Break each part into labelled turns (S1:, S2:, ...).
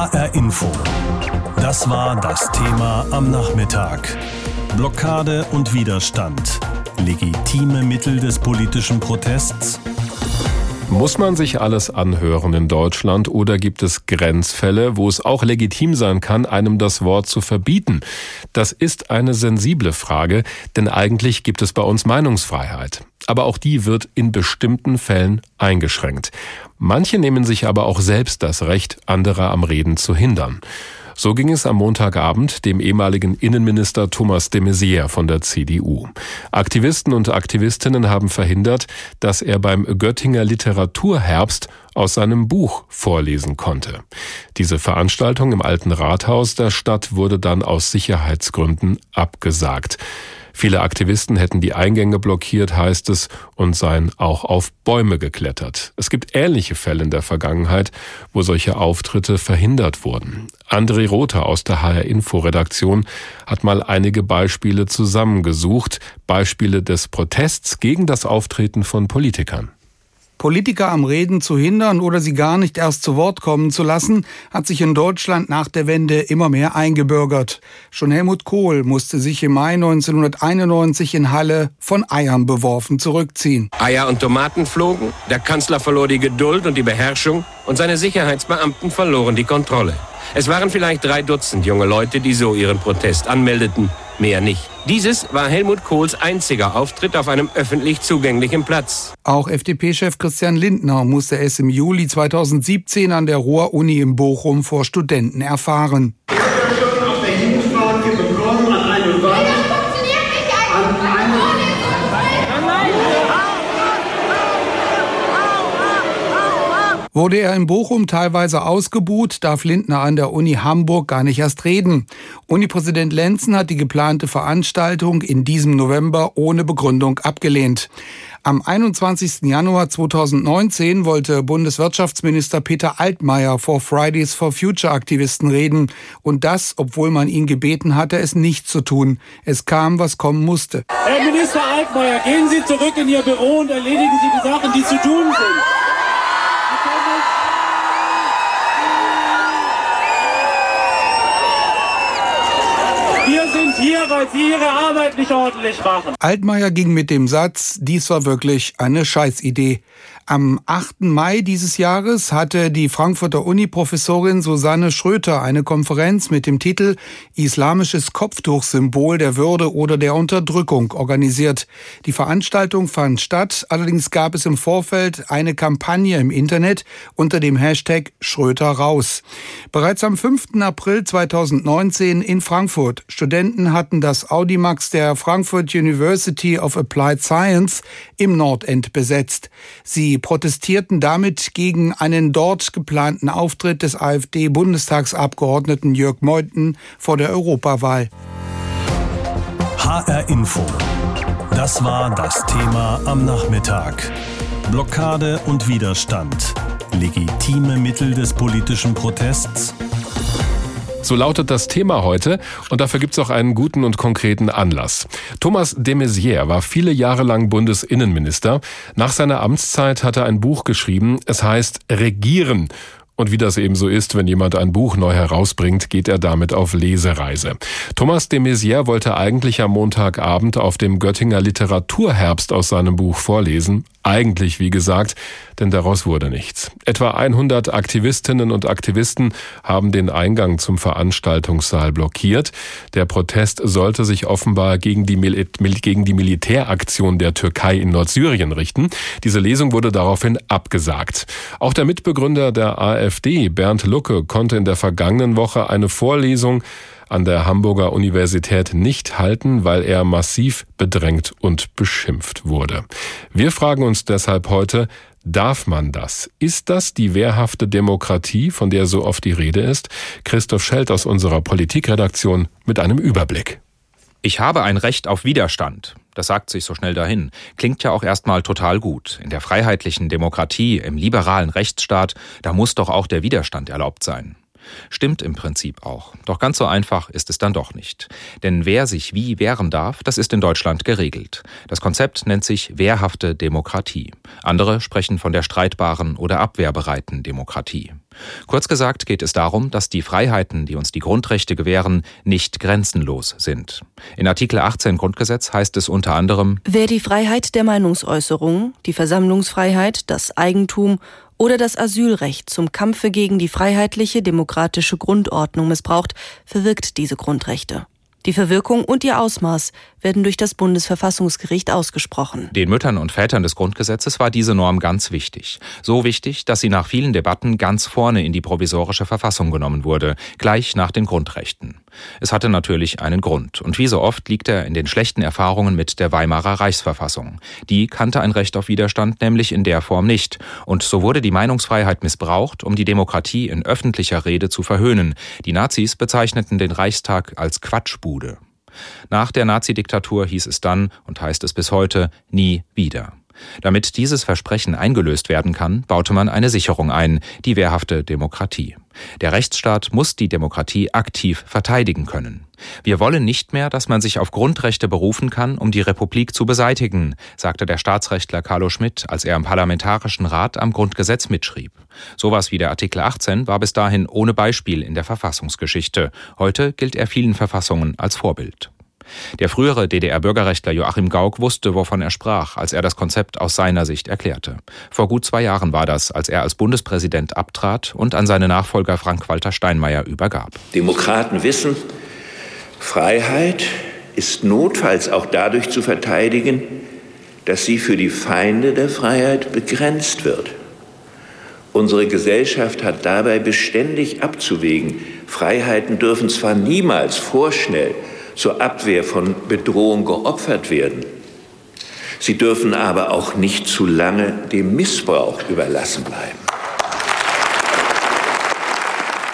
S1: HR Info. Das war das Thema am Nachmittag. Blockade und Widerstand. Legitime Mittel des politischen Protests.
S2: Muss man sich alles anhören in Deutschland oder gibt es Grenzfälle, wo es auch legitim sein kann, einem das Wort zu verbieten? Das ist eine sensible Frage, denn eigentlich gibt es bei uns Meinungsfreiheit. Aber auch die wird in bestimmten Fällen eingeschränkt. Manche nehmen sich aber auch selbst das Recht, andere am Reden zu hindern. So ging es am Montagabend dem ehemaligen Innenminister Thomas de Maizière von der CDU. Aktivisten und Aktivistinnen haben verhindert, dass er beim Göttinger Literaturherbst aus seinem Buch vorlesen konnte. Diese Veranstaltung im alten Rathaus der Stadt wurde dann aus Sicherheitsgründen abgesagt. Viele Aktivisten hätten die Eingänge blockiert, heißt es, und seien auch auf Bäume geklettert. Es gibt ähnliche Fälle in der Vergangenheit, wo solche Auftritte verhindert wurden. André Rother aus der HR Info Redaktion hat mal einige Beispiele zusammengesucht, Beispiele des Protests gegen das Auftreten von Politikern.
S3: Politiker am Reden zu hindern oder sie gar nicht erst zu Wort kommen zu lassen, hat sich in Deutschland nach der Wende immer mehr eingebürgert. Schon Helmut Kohl musste sich im Mai 1991 in Halle von Eiern beworfen zurückziehen.
S4: Eier und Tomaten flogen, der Kanzler verlor die Geduld und die Beherrschung und seine Sicherheitsbeamten verloren die Kontrolle. Es waren vielleicht drei Dutzend junge Leute, die so ihren Protest anmeldeten, mehr nicht. Dieses war Helmut Kohls einziger Auftritt auf einem öffentlich zugänglichen Platz.
S3: Auch FDP-Chef Christian Lindner musste es im Juli 2017 an der Ruhr-Uni in Bochum vor Studenten erfahren. Wurde er in Bochum teilweise ausgebuht, darf Lindner an der Uni Hamburg gar nicht erst reden. Unipräsident Lenzen hat die geplante Veranstaltung in diesem November ohne Begründung abgelehnt. Am 21. Januar 2019 wollte Bundeswirtschaftsminister Peter Altmaier vor Fridays for Future Aktivisten reden. Und das, obwohl man ihn gebeten hatte, es nicht zu tun. Es kam, was kommen musste.
S5: Herr Minister Altmaier, gehen Sie zurück in Ihr Büro und erledigen Sie die Sachen, die zu tun sind. Hier, weil Sie Ihre Arbeit nicht ordentlich machen.
S3: Altmaier ging mit dem Satz, dies war wirklich eine Scheißidee. Am 8. Mai dieses Jahres hatte die Frankfurter Uni-Professorin Susanne Schröter eine Konferenz mit dem Titel Islamisches Kopftuchsymbol der Würde oder der Unterdrückung organisiert. Die Veranstaltung fand statt, allerdings gab es im Vorfeld eine Kampagne im Internet unter dem Hashtag Schröter raus. Bereits am 5. April 2019 in Frankfurt. Studenten hatten das Audimax der Frankfurt University of Applied Science im Nordend besetzt. Sie protestierten damit gegen einen dort geplanten Auftritt des AfD-Bundestagsabgeordneten Jörg Meuthen vor der Europawahl.
S1: HR Info. Das war das Thema am Nachmittag. Blockade und Widerstand. Legitime Mittel des politischen Protests
S2: so lautet das Thema heute und dafür gibt es auch einen guten und konkreten Anlass. Thomas de Maizière war viele Jahre lang Bundesinnenminister. Nach seiner Amtszeit hat er ein Buch geschrieben. Es heißt Regieren und wie das eben so ist, wenn jemand ein Buch neu herausbringt, geht er damit auf Lesereise. Thomas de Maizière wollte eigentlich am Montagabend auf dem Göttinger Literaturherbst aus seinem Buch vorlesen. Eigentlich, wie gesagt, denn daraus wurde nichts. Etwa 100 Aktivistinnen und Aktivisten haben den Eingang zum Veranstaltungssaal blockiert. Der Protest sollte sich offenbar gegen die, Mil gegen die Militäraktion der Türkei in Nordsyrien richten. Diese Lesung wurde daraufhin abgesagt. Auch der Mitbegründer der AfD, Bernd Lucke, konnte in der vergangenen Woche eine Vorlesung an der Hamburger Universität nicht halten, weil er massiv bedrängt und beschimpft wurde. Wir fragen uns deshalb heute, Darf man das? Ist das die wehrhafte Demokratie, von der so oft die Rede ist? Christoph Schelt aus unserer Politikredaktion mit einem Überblick.
S6: Ich habe ein Recht auf Widerstand. Das sagt sich so schnell dahin. Klingt ja auch erstmal total gut. In der freiheitlichen Demokratie, im liberalen Rechtsstaat, da muss doch auch der Widerstand erlaubt sein. Stimmt im Prinzip auch. Doch ganz so einfach ist es dann doch nicht. Denn wer sich wie wehren darf, das ist in Deutschland geregelt. Das Konzept nennt sich wehrhafte Demokratie. Andere sprechen von der streitbaren oder abwehrbereiten Demokratie. Kurz gesagt geht es darum, dass die Freiheiten, die uns die Grundrechte gewähren, nicht grenzenlos sind. In Artikel 18 Grundgesetz heißt es unter anderem
S7: Wer die Freiheit der Meinungsäußerung, die Versammlungsfreiheit, das Eigentum oder das Asylrecht zum Kampfe gegen die freiheitliche demokratische Grundordnung missbraucht, verwirkt diese Grundrechte. Die Verwirkung und ihr Ausmaß werden durch das Bundesverfassungsgericht ausgesprochen.
S6: Den Müttern und Vätern des Grundgesetzes war diese Norm ganz wichtig. So wichtig, dass sie nach vielen Debatten ganz vorne in die provisorische Verfassung genommen wurde, gleich nach den Grundrechten. Es hatte natürlich einen Grund. Und wie so oft liegt er in den schlechten Erfahrungen mit der Weimarer Reichsverfassung. Die kannte ein Recht auf Widerstand nämlich in der Form nicht. Und so wurde die Meinungsfreiheit missbraucht, um die Demokratie in öffentlicher Rede zu verhöhnen. Die Nazis bezeichneten den Reichstag als Quatschbude. Nach der Nazidiktatur hieß es dann und heißt es bis heute nie wieder. Damit dieses Versprechen eingelöst werden kann, baute man eine Sicherung ein, die wehrhafte Demokratie. Der Rechtsstaat muss die Demokratie aktiv verteidigen können. Wir wollen nicht mehr, dass man sich auf Grundrechte berufen kann, um die Republik zu beseitigen, sagte der Staatsrechtler Carlo Schmidt, als er im Parlamentarischen Rat am Grundgesetz mitschrieb. Sowas wie der Artikel 18 war bis dahin ohne Beispiel in der Verfassungsgeschichte. Heute gilt er vielen Verfassungen als Vorbild. Der frühere DDR-Bürgerrechtler Joachim Gauck wusste, wovon er sprach, als er das Konzept aus seiner Sicht erklärte. Vor gut zwei Jahren war das, als er als Bundespräsident abtrat und an seine Nachfolger Frank-Walter Steinmeier übergab.
S8: Demokraten wissen, Freiheit ist notfalls auch dadurch zu verteidigen, dass sie für die Feinde der Freiheit begrenzt wird. Unsere Gesellschaft hat dabei beständig abzuwägen. Freiheiten dürfen zwar niemals vorschnell zur Abwehr von Bedrohung geopfert werden. Sie dürfen aber auch nicht zu lange dem Missbrauch überlassen bleiben.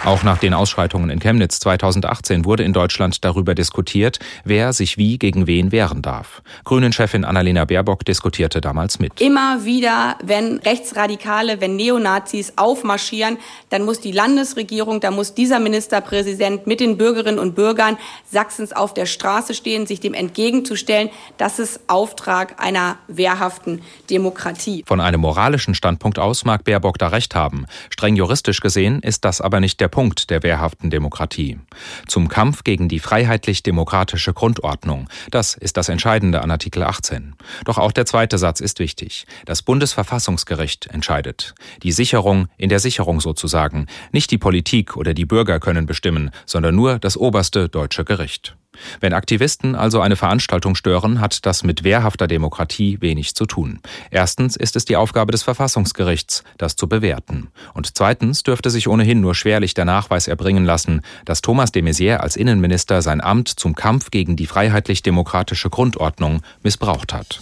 S6: Auch nach den Ausschreitungen in Chemnitz 2018 wurde in Deutschland darüber diskutiert, wer sich wie gegen wen wehren darf. Grünen-Chefin Annalena Baerbock diskutierte damals mit.
S9: Immer wieder, wenn Rechtsradikale, wenn Neonazis aufmarschieren, dann muss die Landesregierung, da muss dieser Ministerpräsident mit den Bürgerinnen und Bürgern Sachsens auf der Straße stehen, sich dem entgegenzustellen. Das ist Auftrag einer wehrhaften Demokratie.
S6: Von einem moralischen Standpunkt aus mag Baerbock da recht haben. Streng juristisch gesehen ist das aber nicht der Punkt der wehrhaften Demokratie. Zum Kampf gegen die freiheitlich-demokratische Grundordnung. Das ist das Entscheidende an Artikel 18. Doch auch der zweite Satz ist wichtig. Das Bundesverfassungsgericht entscheidet. Die Sicherung in der Sicherung sozusagen. Nicht die Politik oder die Bürger können bestimmen, sondern nur das oberste deutsche Gericht. Wenn Aktivisten also eine Veranstaltung stören, hat das mit wehrhafter Demokratie wenig zu tun. Erstens ist es die Aufgabe des Verfassungsgerichts, das zu bewerten. Und zweitens dürfte sich ohnehin nur schwerlich der Nachweis erbringen lassen, dass Thomas de Maizière als Innenminister sein Amt zum Kampf gegen die freiheitlich-demokratische Grundordnung missbraucht hat.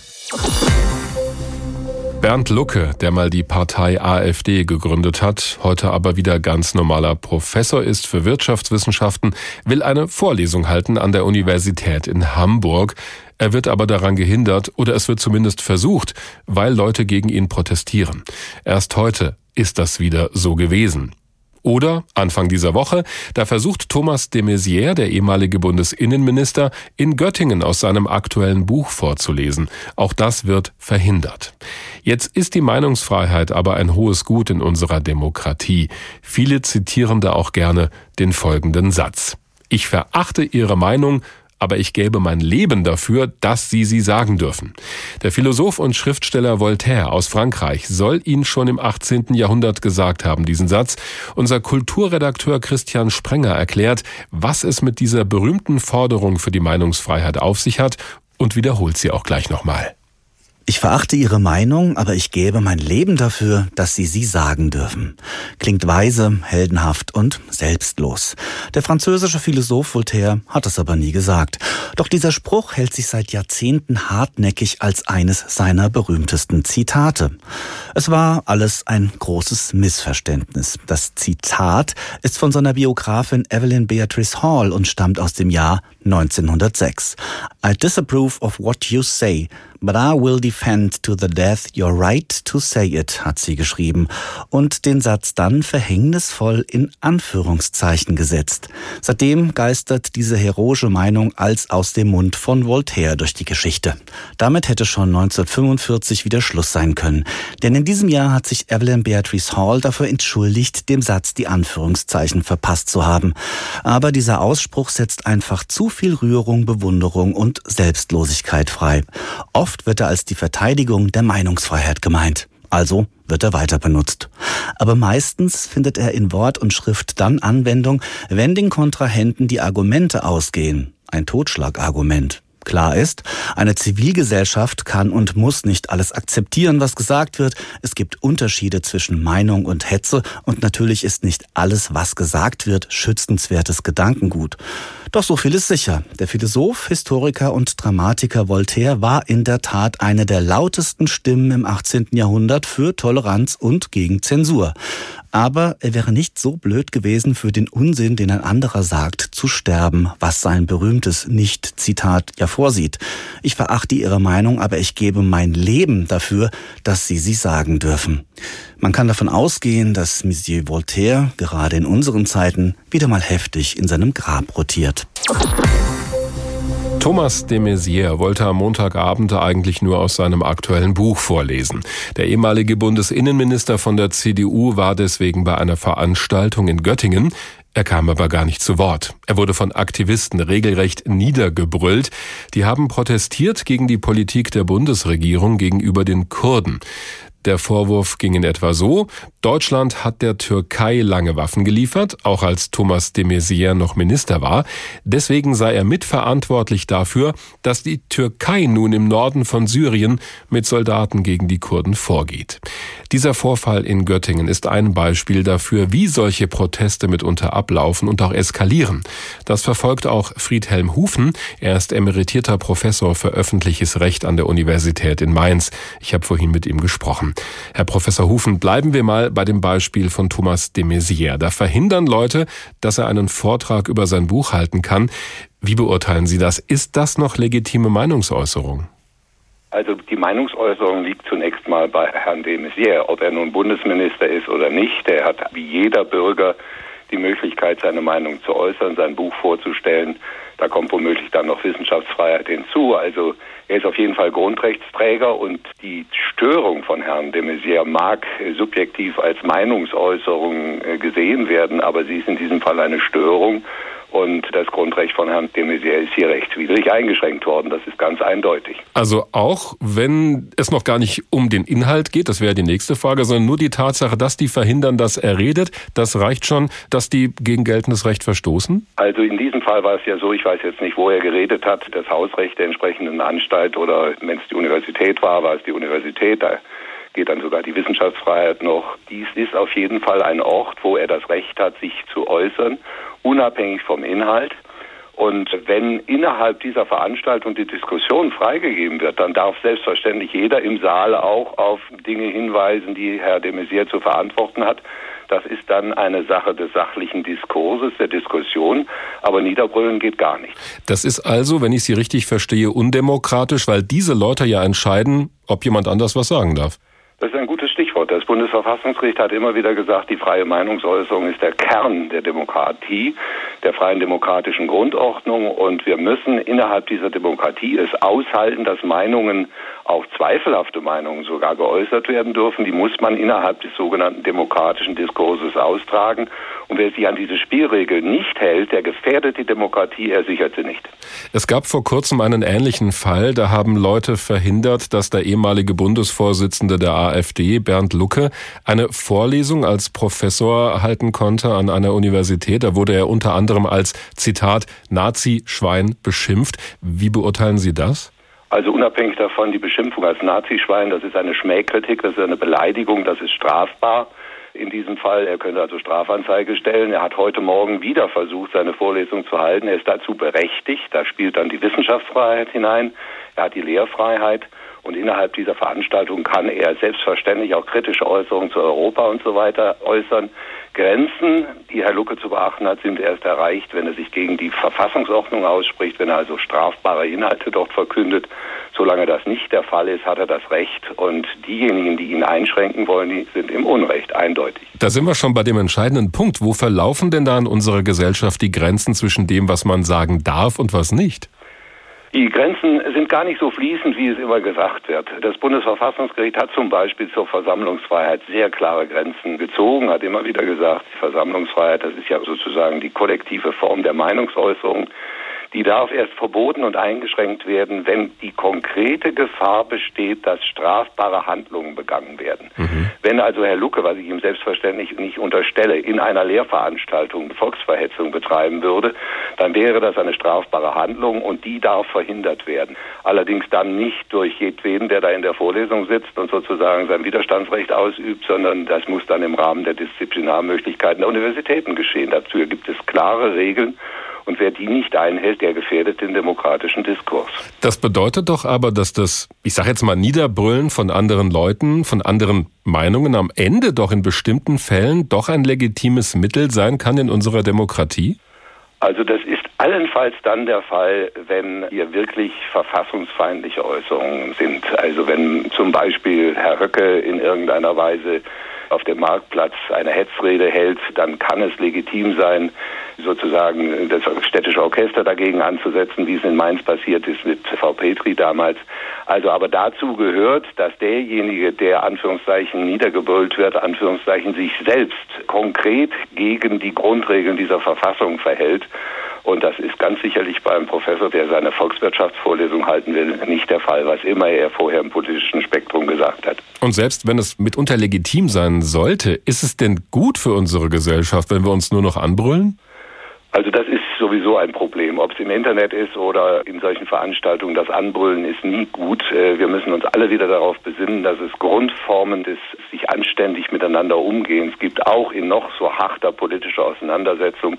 S2: Bernd Lucke, der mal die Partei AfD gegründet hat, heute aber wieder ganz normaler Professor ist für Wirtschaftswissenschaften, will eine Vorlesung halten an der Universität in Hamburg. Er wird aber daran gehindert oder es wird zumindest versucht, weil Leute gegen ihn protestieren. Erst heute ist das wieder so gewesen. Oder Anfang dieser Woche, da versucht Thomas de Maizière, der ehemalige Bundesinnenminister, in Göttingen aus seinem aktuellen Buch vorzulesen. Auch das wird verhindert. Jetzt ist die Meinungsfreiheit aber ein hohes Gut in unserer Demokratie. Viele zitieren da auch gerne den folgenden Satz. Ich verachte Ihre Meinung, aber ich gäbe mein Leben dafür, dass Sie sie sagen dürfen. Der Philosoph und Schriftsteller Voltaire aus Frankreich soll ihn schon im 18. Jahrhundert gesagt haben, diesen Satz. Unser Kulturredakteur Christian Sprenger erklärt, was es mit dieser berühmten Forderung für die Meinungsfreiheit auf sich hat und wiederholt sie auch gleich nochmal.
S10: Ich verachte Ihre Meinung, aber ich gebe mein Leben dafür, dass Sie sie sagen dürfen. Klingt weise, heldenhaft und selbstlos. Der französische Philosoph Voltaire hat es aber nie gesagt. Doch dieser Spruch hält sich seit Jahrzehnten hartnäckig als eines seiner berühmtesten Zitate. Es war alles ein großes Missverständnis. Das Zitat ist von seiner Biografin Evelyn Beatrice Hall und stammt aus dem Jahr 1906. I disapprove of what you say, But I will defend to the death your right to say it, hat sie geschrieben und den Satz dann verhängnisvoll in Anführungszeichen gesetzt. Seitdem geistert diese heroische Meinung als aus dem Mund von Voltaire durch die Geschichte. Damit hätte schon 1945 wieder Schluss sein können. Denn in diesem Jahr hat sich Evelyn Beatrice Hall dafür entschuldigt, dem Satz die Anführungszeichen verpasst zu haben. Aber dieser Ausspruch setzt einfach zu viel Rührung, Bewunderung und Selbstlosigkeit frei. Oft Oft wird er als die Verteidigung der Meinungsfreiheit gemeint. Also wird er weiter benutzt. Aber meistens findet er in Wort und Schrift dann Anwendung, wenn den Kontrahenten die Argumente ausgehen. Ein Totschlagargument. Klar ist, eine Zivilgesellschaft kann und muss nicht alles akzeptieren, was gesagt wird. Es gibt Unterschiede zwischen Meinung und Hetze und natürlich ist nicht alles, was gesagt wird, schützenswertes Gedankengut. Doch so viel ist sicher. Der Philosoph, Historiker und Dramatiker Voltaire war in der Tat eine der lautesten Stimmen im 18. Jahrhundert für Toleranz und gegen Zensur. Aber er wäre nicht so blöd gewesen, für den Unsinn, den ein anderer sagt, zu sterben, was sein berühmtes Nicht-Zitat ja vorsieht. Ich verachte Ihre Meinung, aber ich gebe mein Leben dafür, dass Sie sie sagen dürfen. Man kann davon ausgehen, dass Monsieur Voltaire gerade in unseren Zeiten wieder mal heftig in seinem Grab rotiert.
S2: Thomas de Maizière wollte am Montagabend eigentlich nur aus seinem aktuellen Buch vorlesen. Der ehemalige Bundesinnenminister von der CDU war deswegen bei einer Veranstaltung in Göttingen. Er kam aber gar nicht zu Wort. Er wurde von Aktivisten regelrecht niedergebrüllt. Die haben protestiert gegen die Politik der Bundesregierung gegenüber den Kurden. Der Vorwurf ging in etwa so, Deutschland hat der Türkei lange Waffen geliefert, auch als Thomas de Maizière noch Minister war. Deswegen sei er mitverantwortlich dafür, dass die Türkei nun im Norden von Syrien mit Soldaten gegen die Kurden vorgeht. Dieser Vorfall in Göttingen ist ein Beispiel dafür, wie solche Proteste mitunter ablaufen und auch eskalieren. Das verfolgt auch Friedhelm Hufen. Er ist emeritierter Professor für öffentliches Recht an der Universität in Mainz. Ich habe vorhin mit ihm gesprochen. Herr Professor Hufen, bleiben wir mal bei dem Beispiel von Thomas de Maizière. Da verhindern Leute, dass er einen Vortrag über sein Buch halten kann. Wie beurteilen Sie das? Ist das noch legitime Meinungsäußerung?
S11: Also die Meinungsäußerung liegt zunächst mal bei Herrn de Maizière. Ob er nun Bundesminister ist oder nicht, er hat wie jeder Bürger die Möglichkeit, seine Meinung zu äußern, sein Buch vorzustellen. Da kommt womöglich dann noch Wissenschaftsfreiheit hinzu. Also er ist auf jeden Fall Grundrechtsträger und die Störung von Herrn de Maizière mag subjektiv als Meinungsäußerung äh, gesehen werden, aber sie ist in diesem Fall eine Störung und das Grundrecht von Herrn de Maizière ist hier rechtswidrig eingeschränkt worden. Das ist ganz eindeutig.
S2: Also auch wenn es noch gar nicht um den Inhalt geht, das wäre die nächste Frage, sondern nur die Tatsache, dass die verhindern, dass er redet, das reicht schon, dass die gegen geltendes Recht verstoßen?
S11: Also in diesem Fall war es ja so, ich weiß jetzt nicht, wo er geredet hat, das Hausrecht der entsprechenden Anstalt oder wenn es die Universität war, war es die Universität. Da geht dann sogar die Wissenschaftsfreiheit noch. Dies ist auf jeden Fall ein Ort, wo er das Recht hat, sich zu äußern unabhängig vom Inhalt. Und wenn innerhalb dieser Veranstaltung die Diskussion freigegeben wird, dann darf selbstverständlich jeder im Saal auch auf Dinge hinweisen, die Herr de Maizière zu verantworten hat. Das ist dann eine Sache des sachlichen Diskurses, der Diskussion, aber Niederbrüllen geht gar nicht.
S2: Das ist also, wenn ich Sie richtig verstehe, undemokratisch, weil diese Leute ja entscheiden, ob jemand anders was sagen darf.
S11: Das ist ein gutes Stichwort. Das Bundesverfassungsgericht hat immer wieder gesagt, die freie Meinungsäußerung ist der Kern der Demokratie, der freien demokratischen Grundordnung und wir müssen innerhalb dieser Demokratie es aushalten, dass Meinungen auch zweifelhafte Meinungen sogar geäußert werden dürfen. Die muss man innerhalb des sogenannten demokratischen Diskurses austragen. Und wer sich an diese Spielregeln nicht hält, der gefährdet die Demokratie, er sichert sie nicht.
S2: Es gab vor kurzem einen ähnlichen Fall. Da haben Leute verhindert, dass der ehemalige Bundesvorsitzende der AfD, Bernd Lucke, eine Vorlesung als Professor halten konnte an einer Universität. Da wurde er unter anderem als Zitat Nazi-Schwein beschimpft. Wie beurteilen Sie das?
S11: Also unabhängig davon, die Beschimpfung als Nazischwein, das ist eine Schmähkritik, das ist eine Beleidigung, das ist strafbar. In diesem Fall, er könnte also Strafanzeige stellen. Er hat heute Morgen wieder versucht, seine Vorlesung zu halten. Er ist dazu berechtigt. Da spielt dann die Wissenschaftsfreiheit hinein. Er hat die Lehrfreiheit. Und innerhalb dieser Veranstaltung kann er selbstverständlich auch kritische Äußerungen zu Europa und so weiter äußern. Grenzen, die Herr Lucke zu beachten hat, sind erst erreicht, wenn er sich gegen die Verfassungsordnung ausspricht, wenn er also strafbare Inhalte dort verkündet. Solange das nicht der Fall ist, hat er das Recht. Und diejenigen, die ihn einschränken wollen, die sind im Unrecht, eindeutig.
S2: Da sind wir schon bei dem entscheidenden Punkt. Wo verlaufen denn da in unserer Gesellschaft die Grenzen zwischen dem, was man sagen darf und was nicht?
S11: Die Grenzen sind gar nicht so fließend, wie es immer gesagt wird. Das Bundesverfassungsgericht hat zum Beispiel zur Versammlungsfreiheit sehr klare Grenzen gezogen, hat immer wieder gesagt, die Versammlungsfreiheit, das ist ja sozusagen die kollektive Form der Meinungsäußerung die darf erst verboten und eingeschränkt werden, wenn die konkrete Gefahr besteht, dass strafbare Handlungen begangen werden. Mhm. Wenn also Herr Lucke, was ich ihm selbstverständlich nicht unterstelle, in einer Lehrveranstaltung Volksverhetzung betreiben würde, dann wäre das eine strafbare Handlung und die darf verhindert werden. Allerdings dann nicht durch jedweden, der da in der Vorlesung sitzt und sozusagen sein Widerstandsrecht ausübt, sondern das muss dann im Rahmen der Disziplinarmöglichkeiten der Universitäten geschehen. Dazu gibt es klare Regeln und wer die nicht einhält, der gefährdet den demokratischen Diskurs.
S2: Das bedeutet doch aber, dass das, ich sage jetzt mal, Niederbrüllen von anderen Leuten, von anderen Meinungen am Ende doch in bestimmten Fällen doch ein legitimes Mittel sein kann in unserer Demokratie?
S11: Also das ist allenfalls dann der Fall, wenn hier wirklich verfassungsfeindliche Äußerungen sind. Also wenn zum Beispiel Herr Höcke in irgendeiner Weise auf dem Marktplatz eine Hetzrede hält, dann kann es legitim sein, sozusagen das städtische Orchester dagegen anzusetzen, wie es in Mainz passiert ist mit V. Petri damals. Also aber dazu gehört, dass derjenige, der Anführungszeichen niedergebrüllt wird, Anführungszeichen sich selbst konkret gegen die Grundregeln dieser Verfassung verhält. Und das ist ganz sicherlich bei einem Professor, der seine Volkswirtschaftsvorlesung halten will, nicht der Fall, was immer er vorher im politischen Spektrum gesagt hat.
S2: Und selbst wenn es mitunter legitim sein sollte, ist es denn gut für unsere Gesellschaft, wenn wir uns nur noch anbrüllen?
S11: Also das ist sowieso ein Problem. Ob es im Internet ist oder in solchen Veranstaltungen, das Anbrüllen ist nie gut. Äh, wir müssen uns alle wieder darauf besinnen, dass es Grundformen des sich anständig miteinander Umgehens gibt, auch in noch so harter politischer Auseinandersetzung.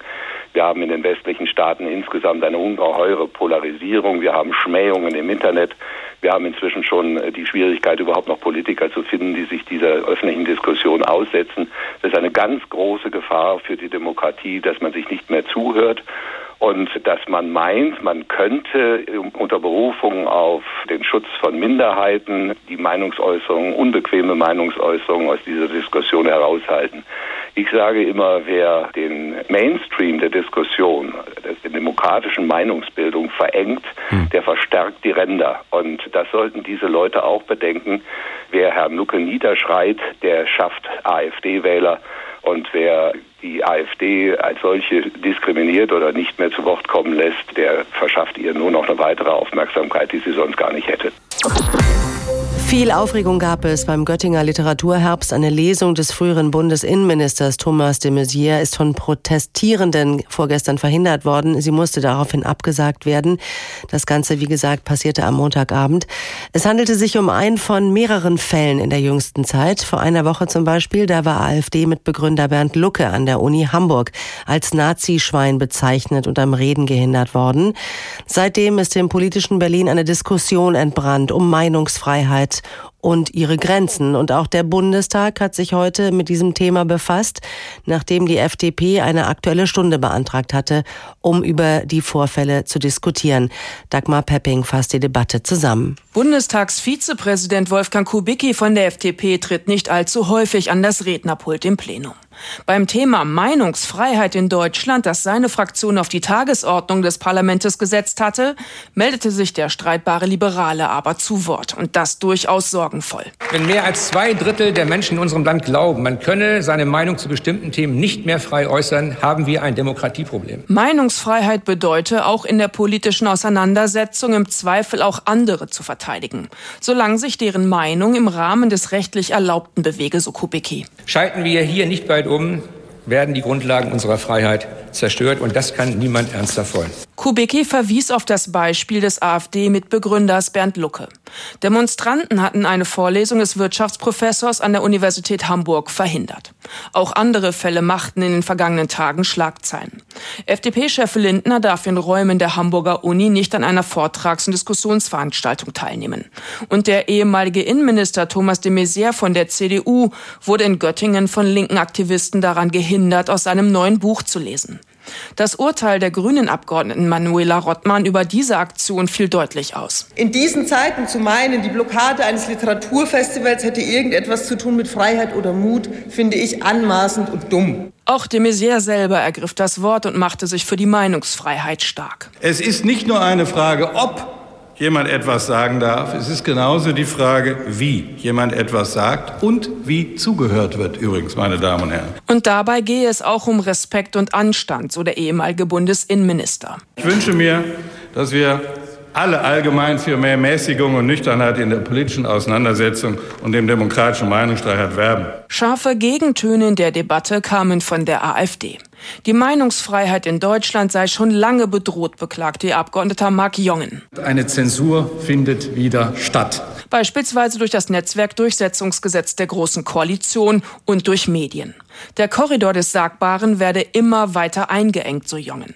S11: Wir haben in den westlichen Staaten insgesamt eine ungeheure Polarisierung. Wir haben Schmähungen im Internet. Wir haben inzwischen schon äh, die Schwierigkeit, überhaupt noch Politiker zu finden, die sich dieser öffentlichen Diskussion aussetzen. Das ist eine ganz große Gefahr für die Demokratie, dass man sich nicht mehr zuhört und dass man meint, man könnte unter Berufung auf den Schutz von Minderheiten die Meinungsäußerungen, unbequeme Meinungsäußerungen aus dieser Diskussion heraushalten. Ich sage immer, wer den Mainstream der Diskussion, der demokratischen Meinungsbildung verengt, hm. der verstärkt die Ränder. Und das sollten diese Leute auch bedenken. Wer Herrn Lucke niederschreit, der schafft AfD-Wähler. Und wer die AfD als solche diskriminiert oder nicht mehr zu Wort kommen lässt, der verschafft ihr nur noch eine weitere Aufmerksamkeit, die sie sonst gar nicht hätte.
S7: Viel Aufregung gab es beim Göttinger Literaturherbst. Eine Lesung des früheren Bundesinnenministers Thomas de Maizière ist von Protestierenden vorgestern verhindert worden. Sie musste daraufhin abgesagt werden. Das Ganze, wie gesagt, passierte am Montagabend. Es handelte sich um einen von mehreren Fällen in der jüngsten Zeit. Vor einer Woche zum Beispiel, da war AfD-Mitbegründer Bernd Lucke an der Uni Hamburg als Nazischwein bezeichnet und am Reden gehindert worden. Seitdem ist im politischen Berlin eine Diskussion entbrannt um Meinungsfreiheit und ihre Grenzen. Und auch der Bundestag hat sich heute mit diesem Thema befasst, nachdem die FDP eine aktuelle Stunde beantragt hatte, um über die Vorfälle zu diskutieren. Dagmar Pepping fasst die Debatte zusammen.
S12: Bundestagsvizepräsident Wolfgang Kubicki von der FDP tritt nicht allzu häufig an das Rednerpult im Plenum. Beim Thema Meinungsfreiheit in Deutschland, das seine Fraktion auf die Tagesordnung des Parlaments gesetzt hatte, meldete sich der streitbare Liberale aber zu Wort und das durchaus sorgenvoll.
S13: Wenn mehr als zwei Drittel der Menschen in unserem Land glauben, man könne seine Meinung zu bestimmten Themen nicht mehr frei äußern, haben wir ein Demokratieproblem.
S12: Meinungsfreiheit bedeute auch in der politischen Auseinandersetzung im Zweifel auch andere zu verteidigen, solange sich deren Meinung im Rahmen des rechtlich Erlaubten bewege, so Kubicki.
S13: Schalten wir hier nicht bei um, werden die Grundlagen unserer Freiheit zerstört und das kann niemand ernster wollen.
S12: Kubicki verwies auf das Beispiel des AfD-Mitbegründers Bernd Lucke. Demonstranten hatten eine Vorlesung des Wirtschaftsprofessors an der Universität Hamburg verhindert. Auch andere Fälle machten in den vergangenen Tagen Schlagzeilen. FDP-Chef Lindner darf in Räumen der Hamburger Uni nicht an einer Vortrags- und Diskussionsveranstaltung teilnehmen. Und der ehemalige Innenminister Thomas de Maizière von der CDU wurde in Göttingen von linken Aktivisten daran gehindert, aus seinem neuen Buch zu lesen. Das Urteil der grünen Abgeordneten Manuela Rottmann über diese Aktion fiel deutlich aus.
S14: In diesen Zeiten zu meinen, die Blockade eines Literaturfestivals hätte irgendetwas zu tun mit Freiheit oder Mut, finde ich anmaßend und dumm.
S12: Auch de Maizière selber ergriff das Wort und machte sich für die Meinungsfreiheit stark.
S15: Es ist nicht nur eine Frage, ob jemand etwas sagen darf. Es ist genauso die Frage, wie jemand etwas sagt und wie zugehört wird, übrigens, meine Damen und Herren.
S12: Und dabei gehe es auch um Respekt und Anstand, so der ehemalige Bundesinnenminister.
S15: Ich wünsche mir, dass wir alle allgemein für mehr Mäßigung und Nüchternheit in der politischen Auseinandersetzung und dem demokratischen Meinungsstreit werben.
S12: Scharfe Gegentöne in der Debatte kamen von der AfD. Die Meinungsfreiheit in Deutschland sei schon lange bedroht, beklagte ihr Abgeordneter Mark Jongen.
S16: Eine Zensur findet wieder statt.
S12: Beispielsweise durch das Netzwerkdurchsetzungsgesetz der Großen Koalition und durch Medien. Der Korridor des Sagbaren werde immer weiter eingeengt, so Jongen.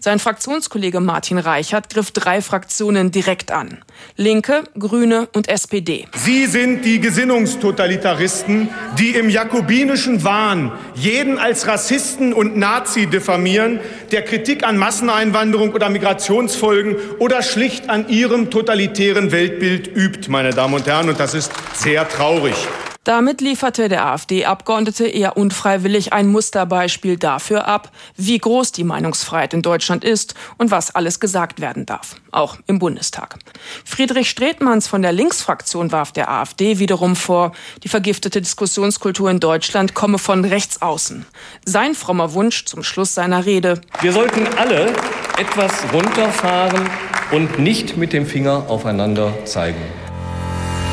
S12: Sein Fraktionskollege Martin Reichert griff drei Fraktionen direkt an. Linke, Grüne und SPD.
S17: Sie sind die Gesinnungstotalitaristen, die im jakobinischen Wahn jeden als Rassisten und Nazi diffamieren, der Kritik an Masseneinwanderung oder Migrationsfolgen oder schlicht an ihrem totalitären Weltbild übt, meine Damen und Herren. Und das ist sehr traurig.
S12: Damit lieferte der AfD-Abgeordnete eher unfreiwillig ein Musterbeispiel dafür ab, wie groß die Meinungsfreiheit in Deutschland ist und was alles gesagt werden darf, auch im Bundestag. Friedrich Stretmanns von der Linksfraktion warf der AfD wiederum vor, die vergiftete Diskussionskultur in Deutschland komme von rechts außen. Sein frommer Wunsch zum Schluss seiner Rede.
S16: Wir sollten alle etwas runterfahren und nicht mit dem Finger aufeinander zeigen.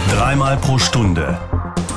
S1: Dreimal pro Stunde